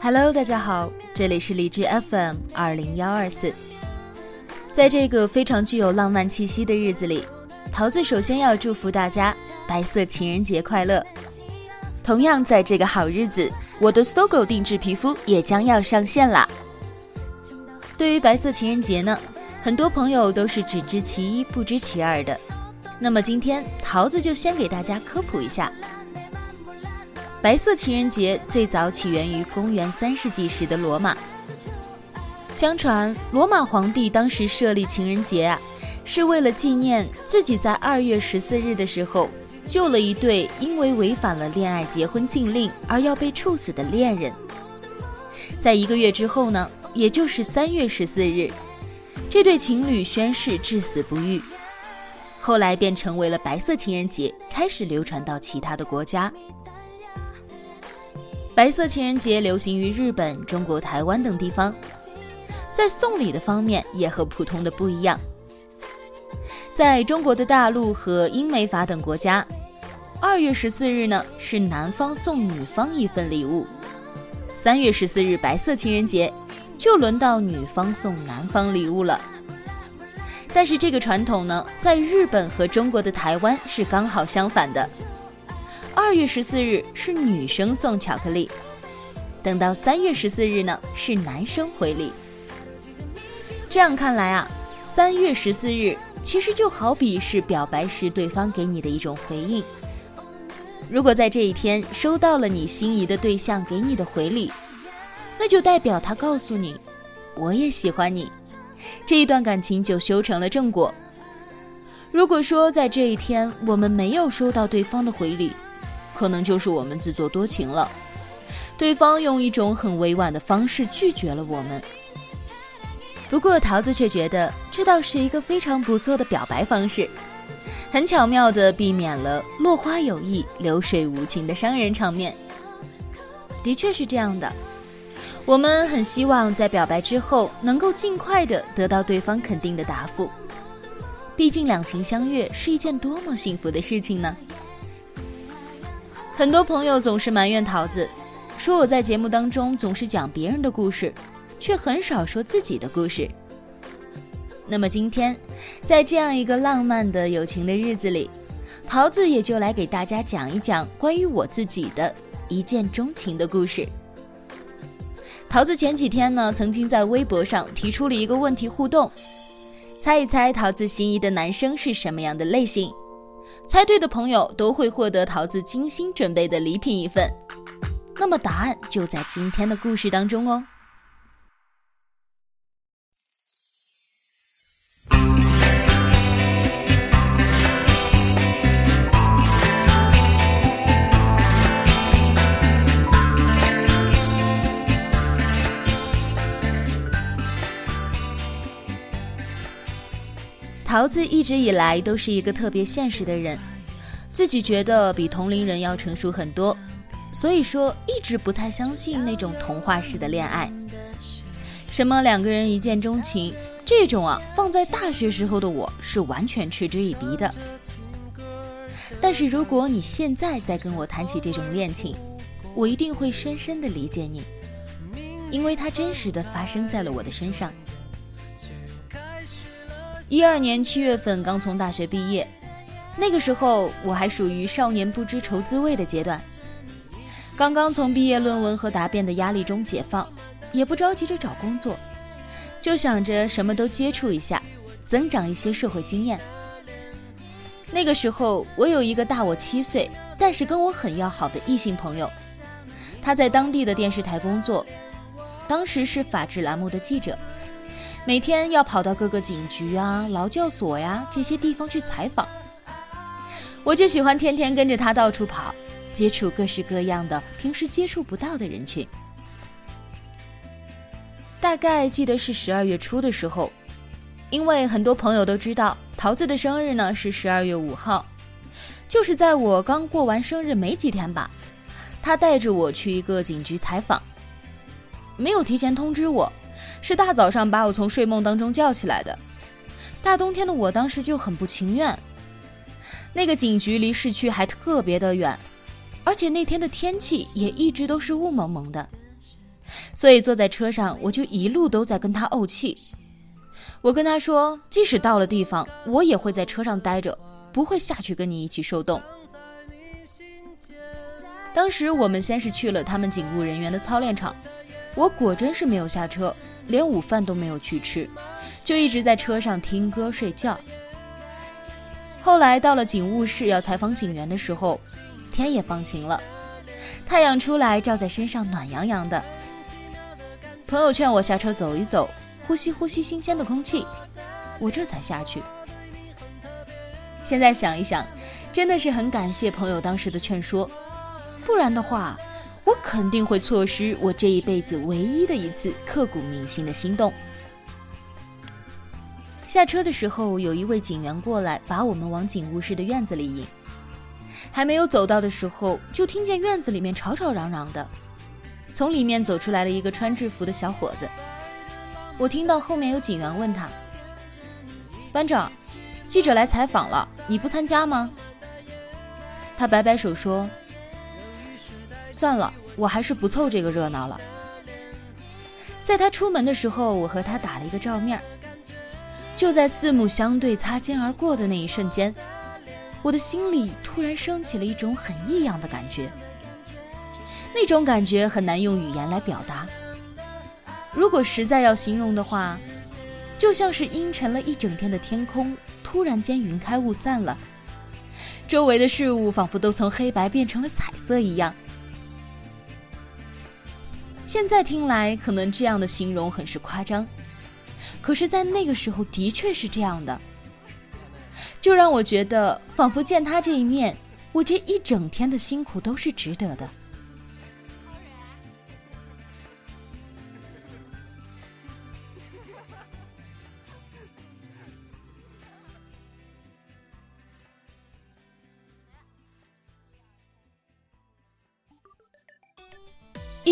Hello，大家好，这里是荔枝 FM 二零幺二四。在这个非常具有浪漫气息的日子里，桃子首先要祝福大家白色情人节快乐。同样，在这个好日子，我的搜狗定制皮肤也将要上线啦。对于白色情人节呢，很多朋友都是只知其一不知其二的。那么今天桃子就先给大家科普一下。白色情人节最早起源于公元三世纪时的罗马。相传，罗马皇帝当时设立情人节啊，是为了纪念自己在二月十四日的时候救了一对因为违反了恋爱结婚禁令而要被处死的恋人。在一个月之后呢，也就是三月十四日，这对情侣宣誓至死不渝。后来便成为了白色情人节，开始流传到其他的国家。白色情人节流行于日本、中国台湾等地方，在送礼的方面也和普通的不一样。在中国的大陆和英美法等国家，二月十四日呢是男方送女方一份礼物，三月十四日白色情人节就轮到女方送男方礼物了。但是这个传统呢，在日本和中国的台湾是刚好相反的。二月十四日是女生送巧克力，等到三月十四日呢是男生回礼。这样看来啊，三月十四日其实就好比是表白时对方给你的一种回应。如果在这一天收到了你心仪的对象给你的回礼，那就代表他告诉你，我也喜欢你，这一段感情就修成了正果。如果说在这一天我们没有收到对方的回礼，可能就是我们自作多情了，对方用一种很委婉的方式拒绝了我们。不过桃子却觉得这倒是一个非常不错的表白方式，很巧妙地避免了落花有意、流水无情的伤人场面。的确是这样的，我们很希望在表白之后能够尽快地得到对方肯定的答复，毕竟两情相悦是一件多么幸福的事情呢。很多朋友总是埋怨桃子，说我在节目当中总是讲别人的故事，却很少说自己的故事。那么今天，在这样一个浪漫的友情的日子里，桃子也就来给大家讲一讲关于我自己的一见钟情的故事。桃子前几天呢，曾经在微博上提出了一个问题互动，猜一猜桃子心仪的男生是什么样的类型？猜对的朋友都会获得桃子精心准备的礼品一份，那么答案就在今天的故事当中哦。自一直以来都是一个特别现实的人，自己觉得比同龄人要成熟很多，所以说一直不太相信那种童话式的恋爱，什么两个人一见钟情这种啊，放在大学时候的我是完全嗤之以鼻的。但是如果你现在再跟我谈起这种恋情，我一定会深深的理解你，因为它真实的发生在了我的身上。一二年七月份刚从大学毕业，那个时候我还属于少年不知愁滋味的阶段，刚刚从毕业论文和答辩的压力中解放，也不着急着找工作，就想着什么都接触一下，增长一些社会经验。那个时候我有一个大我七岁，但是跟我很要好的异性朋友，他在当地的电视台工作，当时是法制栏目的记者。每天要跑到各个警局啊、劳教所呀这些地方去采访，我就喜欢天天跟着他到处跑，接触各式各样的平时接触不到的人群。大概记得是十二月初的时候，因为很多朋友都知道桃子的生日呢是十二月五号，就是在我刚过完生日没几天吧，他带着我去一个警局采访，没有提前通知我。是大早上把我从睡梦当中叫起来的，大冬天的我当时就很不情愿。那个警局离市区还特别的远，而且那天的天气也一直都是雾蒙蒙的。所以坐在车上，我就一路都在跟他怄气。我跟他说，即使到了地方，我也会在车上待着，不会下去跟你一起受冻。当时我们先是去了他们警务人员的操练场，我果真是没有下车，连午饭都没有去吃，就一直在车上听歌睡觉。后来到了警务室要采访警员的时候，天也放晴了，太阳出来照在身上，暖洋洋的。朋友劝我下车走一走。呼吸呼吸新鲜的空气，我这才下去。现在想一想，真的是很感谢朋友当时的劝说，不然的话，我肯定会错失我这一辈子唯一的一次刻骨铭心的心动。下车的时候，有一位警员过来把我们往警务室的院子里引，还没有走到的时候，就听见院子里面吵吵嚷嚷的，从里面走出来了一个穿制服的小伙子。我听到后面有警员问他：“班长，记者来采访了，你不参加吗？”他摆摆手说：“算了，我还是不凑这个热闹了。”在他出门的时候，我和他打了一个照面。就在四目相对、擦肩而过的那一瞬间，我的心里突然升起了一种很异样的感觉。那种感觉很难用语言来表达。如果实在要形容的话，就像是阴沉了一整天的天空，突然间云开雾散了，周围的事物仿佛都从黑白变成了彩色一样。现在听来，可能这样的形容很是夸张，可是，在那个时候的确是这样的，就让我觉得，仿佛见他这一面，我这一整天的辛苦都是值得的。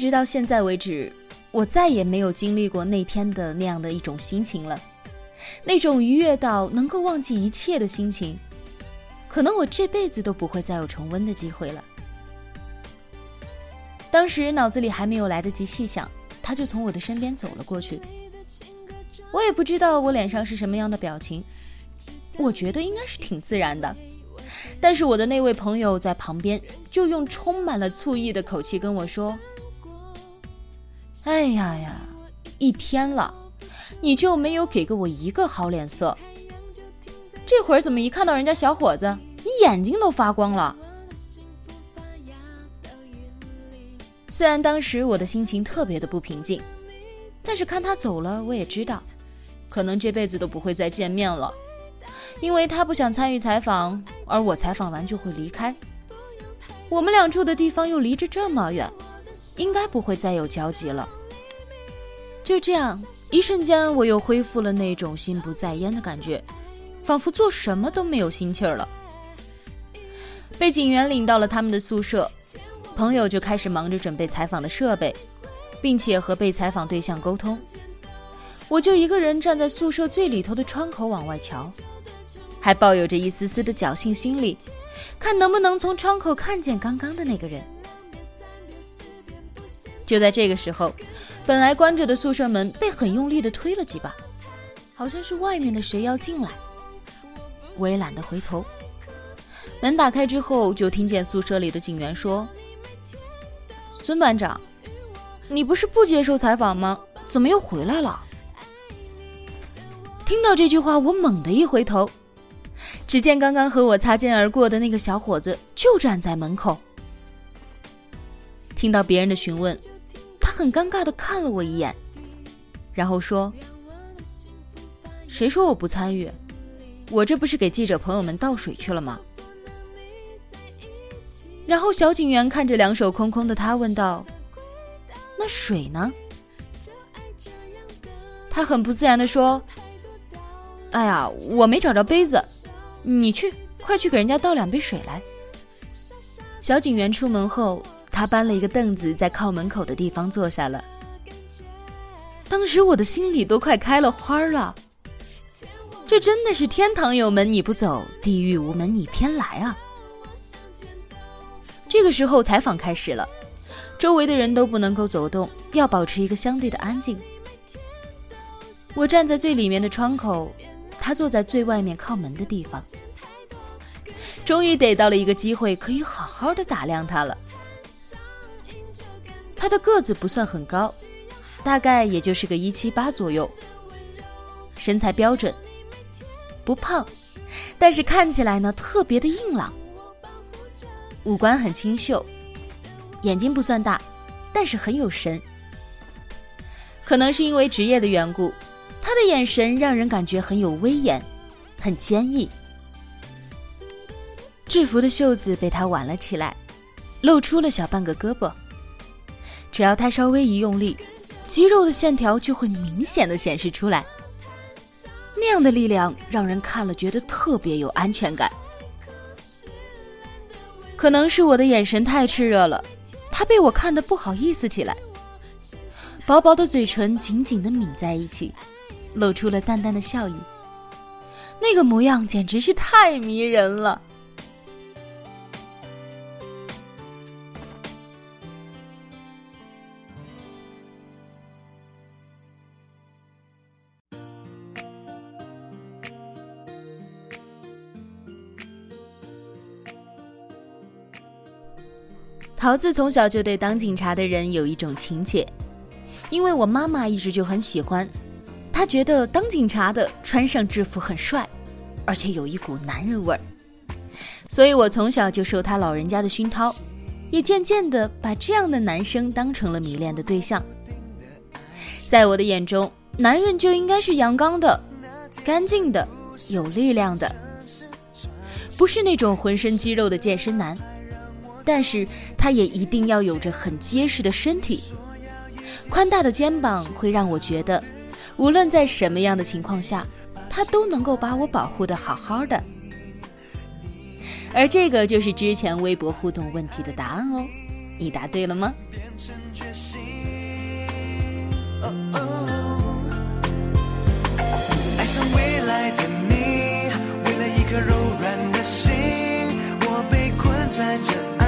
直到现在为止，我再也没有经历过那天的那样的一种心情了，那种愉悦到能够忘记一切的心情，可能我这辈子都不会再有重温的机会了。当时脑子里还没有来得及细想，他就从我的身边走了过去。我也不知道我脸上是什么样的表情，我觉得应该是挺自然的。但是我的那位朋友在旁边就用充满了醋意的口气跟我说。哎呀呀，一天了，你就没有给过我一个好脸色。这会儿怎么一看到人家小伙子，你眼睛都发光了？虽然当时我的心情特别的不平静，但是看他走了，我也知道，可能这辈子都不会再见面了，因为他不想参与采访，而我采访完就会离开。我们俩住的地方又离着这么远。应该不会再有交集了。就这样，一瞬间我又恢复了那种心不在焉的感觉，仿佛做什么都没有心气儿了。被警员领到了他们的宿舍，朋友就开始忙着准备采访的设备，并且和被采访对象沟通。我就一个人站在宿舍最里头的窗口往外瞧，还抱有着一丝丝的侥幸心理，看能不能从窗口看见刚刚的那个人。就在这个时候，本来关着的宿舍门被很用力的推了几把，好像是外面的谁要进来。我也懒得回头。门打开之后，就听见宿舍里的警员说：“孙班长，你不是不接受采访吗？怎么又回来了？”听到这句话，我猛地一回头，只见刚刚和我擦肩而过的那个小伙子就站在门口。听到别人的询问。很尴尬的看了我一眼，然后说：“谁说我不参与？我这不是给记者朋友们倒水去了吗？”然后小警员看着两手空空的他问道：“那水呢？”他很不自然的说：“哎呀，我没找着杯子，你去，快去给人家倒两杯水来。”小警员出门后。他搬了一个凳子，在靠门口的地方坐下了。当时我的心里都快开了花了，这真的是天堂有门你不走，地狱无门你偏来啊！这个时候采访开始了，周围的人都不能够走动，要保持一个相对的安静。我站在最里面的窗口，他坐在最外面靠门的地方。终于逮到了一个机会，可以好好的打量他了。他的个子不算很高，大概也就是个一七八左右，身材标准，不胖，但是看起来呢特别的硬朗。五官很清秀，眼睛不算大，但是很有神。可能是因为职业的缘故，他的眼神让人感觉很有威严，很坚毅。制服的袖子被他挽了起来，露出了小半个胳膊。只要他稍微一用力，肌肉的线条就会明显的显示出来。那样的力量让人看了觉得特别有安全感。可能是我的眼神太炽热了，他被我看得不好意思起来。薄薄的嘴唇紧紧的抿在一起，露出了淡淡的笑意。那个模样简直是太迷人了。桃子从小就对当警察的人有一种情结，因为我妈妈一直就很喜欢，她觉得当警察的穿上制服很帅，而且有一股男人味儿，所以我从小就受他老人家的熏陶，也渐渐的把这样的男生当成了迷恋的对象。在我的眼中，男人就应该是阳刚的、干净的、有力量的，不是那种浑身肌肉的健身男。但是他也一定要有着很结实的身体，宽大的肩膀会让我觉得，无论在什么样的情况下，他都能够把我保护的好好的。而这个就是之前微博互动问题的答案哦，你答对了吗？爱上未来的你，为了一颗柔软的心，我被困在这。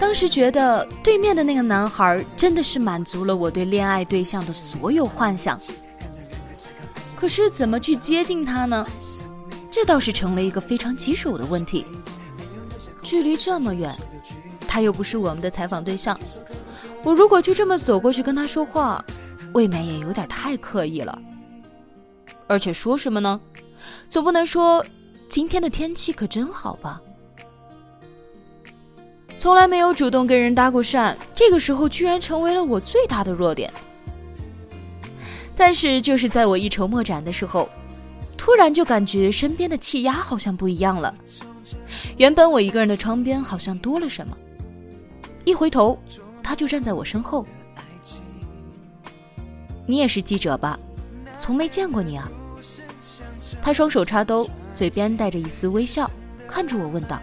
当时觉得对面的那个男孩真的是满足了我对恋爱对象的所有幻想，可是怎么去接近他呢？这倒是成了一个非常棘手的问题。距离这么远，他又不是我们的采访对象。我如果就这么走过去跟他说话，未免也有点太刻意了。而且说什么呢？总不能说今天的天气可真好吧？从来没有主动跟人搭过讪，这个时候居然成为了我最大的弱点。但是就是在我一筹莫展的时候，突然就感觉身边的气压好像不一样了。原本我一个人的窗边好像多了什么，一回头。他就站在我身后。你也是记者吧？从没见过你啊。他双手插兜，嘴边带着一丝微笑，看着我问道：“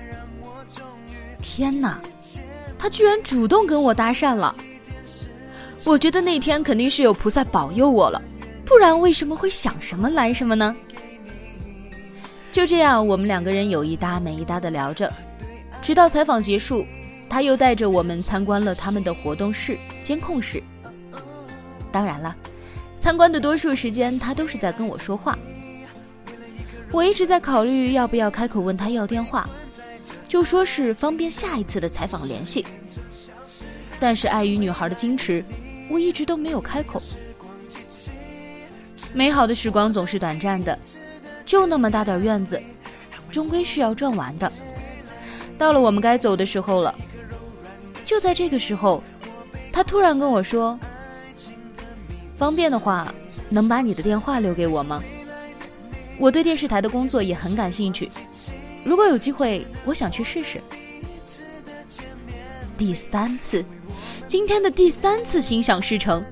天哪，他居然主动跟我搭讪了！我觉得那天肯定是有菩萨保佑我了，不然为什么会想什么来什么呢？”就这样，我们两个人有一搭没一搭的聊着，直到采访结束。他又带着我们参观了他们的活动室、监控室。当然了，参观的多数时间他都是在跟我说话。我一直在考虑要不要开口问他要电话，就说是方便下一次的采访联系。但是碍于女孩的矜持，我一直都没有开口。美好的时光总是短暂的，就那么大点院子，终归是要转完的。到了我们该走的时候了。就在这个时候，他突然跟我说：“方便的话，能把你的电话留给我吗？我对电视台的工作也很感兴趣，如果有机会，我想去试试。”第三次，今天的第三次心想事成，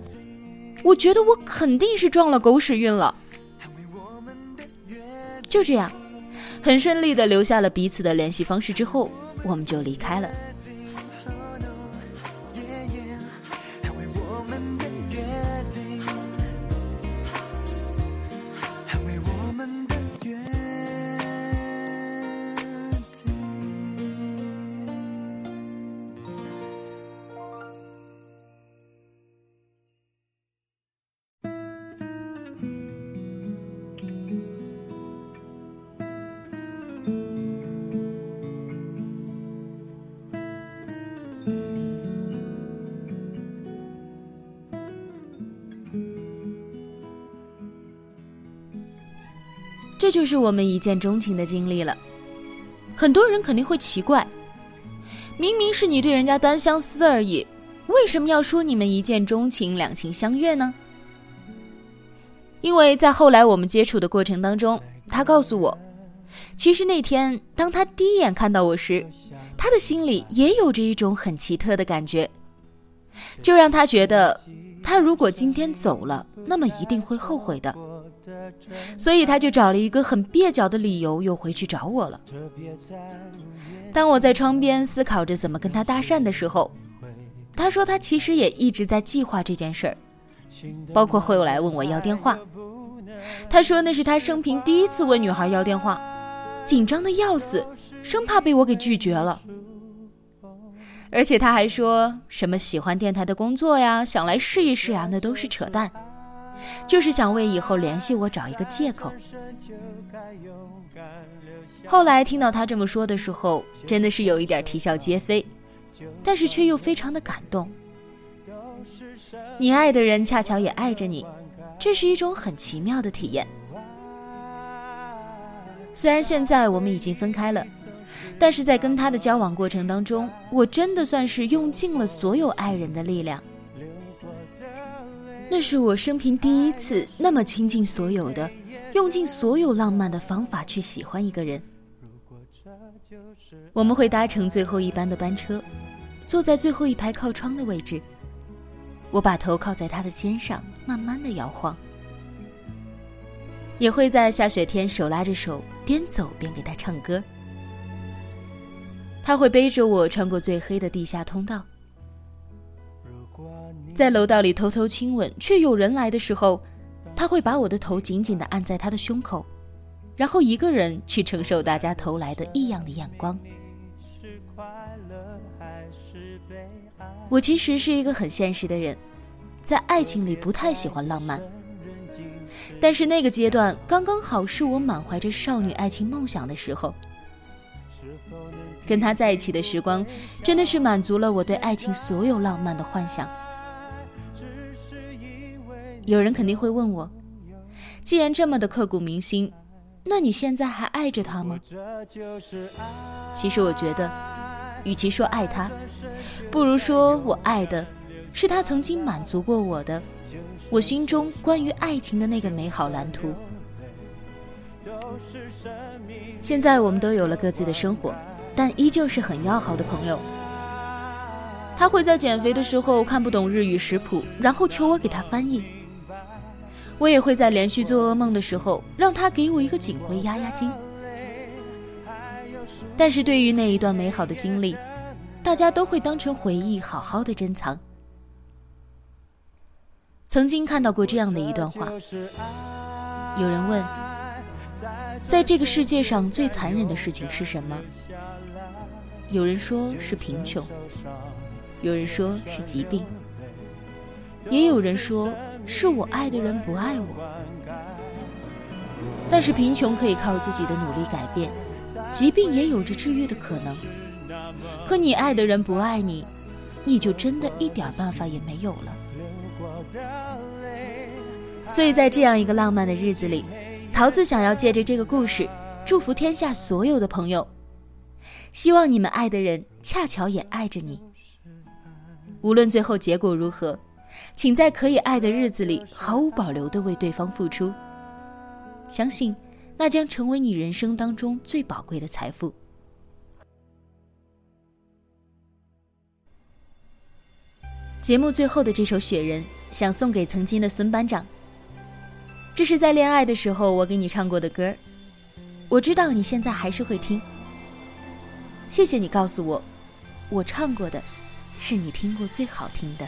我觉得我肯定是撞了狗屎运了。就这样，很顺利的留下了彼此的联系方式之后，我们就离开了。这就是我们一见钟情的经历了。很多人肯定会奇怪，明明是你对人家单相思而已，为什么要说你们一见钟情、两情相悦呢？因为在后来我们接触的过程当中，他告诉我，其实那天当他第一眼看到我时，他的心里也有着一种很奇特的感觉，就让他觉得，他如果今天走了，那么一定会后悔的。所以他就找了一个很蹩脚的理由，又回去找我了。当我在窗边思考着怎么跟他搭讪的时候，他说他其实也一直在计划这件事儿，包括后来问我要电话。他说那是他生平第一次问女孩要电话，紧张的要死，生怕被我给拒绝了。而且他还说什么喜欢电台的工作呀，想来试一试啊，那都是扯淡。就是想为以后联系我找一个借口。后来听到他这么说的时候，真的是有一点啼笑皆非，但是却又非常的感动。你爱的人恰巧也爱着你，这是一种很奇妙的体验。虽然现在我们已经分开了，但是在跟他的交往过程当中，我真的算是用尽了所有爱人的力量。那是我生平第一次那么倾尽所有的，用尽所有浪漫的方法去喜欢一个人。我们会搭乘最后一班的班车，坐在最后一排靠窗的位置。我把头靠在他的肩上，慢慢的摇晃。也会在下雪天手拉着手，边走边给他唱歌。他会背着我穿过最黑的地下通道。在楼道里偷偷亲吻，却有人来的时候，他会把我的头紧紧地按在他的胸口，然后一个人去承受大家投来的异样的眼光。我其实是一个很现实的人，在爱情里不太喜欢浪漫，但是那个阶段刚刚好是我满怀着少女爱情梦想的时候。跟他在一起的时光，真的是满足了我对爱情所有浪漫的幻想。有人肯定会问我，既然这么的刻骨铭心，那你现在还爱着他吗？其实我觉得，与其说爱他，不如说我爱的，是他曾经满足过我的，我心中关于爱情的那个美好蓝图。现在我们都有了各自的生活，但依旧是很要好的朋友。他会在减肥的时候看不懂日语食谱，然后求我给他翻译。我也会在连续做噩梦的时候，让他给我一个警徽压压惊。但是对于那一段美好的经历，大家都会当成回忆，好好的珍藏。曾经看到过这样的一段话，有人问，在这个世界上最残忍的事情是什么？有人说是贫穷，有人说是疾病，也有人说。是我爱的人不爱我，但是贫穷可以靠自己的努力改变，疾病也有着治愈的可能。可你爱的人不爱你，你就真的一点办法也没有了。所以在这样一个浪漫的日子里，桃子想要借着这个故事，祝福天下所有的朋友，希望你们爱的人恰巧也爱着你。无论最后结果如何。请在可以爱的日子里毫无保留地为对方付出，相信那将成为你人生当中最宝贵的财富。节目最后的这首《雪人》，想送给曾经的孙班长。这是在恋爱的时候我给你唱过的歌，我知道你现在还是会听。谢谢你告诉我，我唱过的，是你听过最好听的。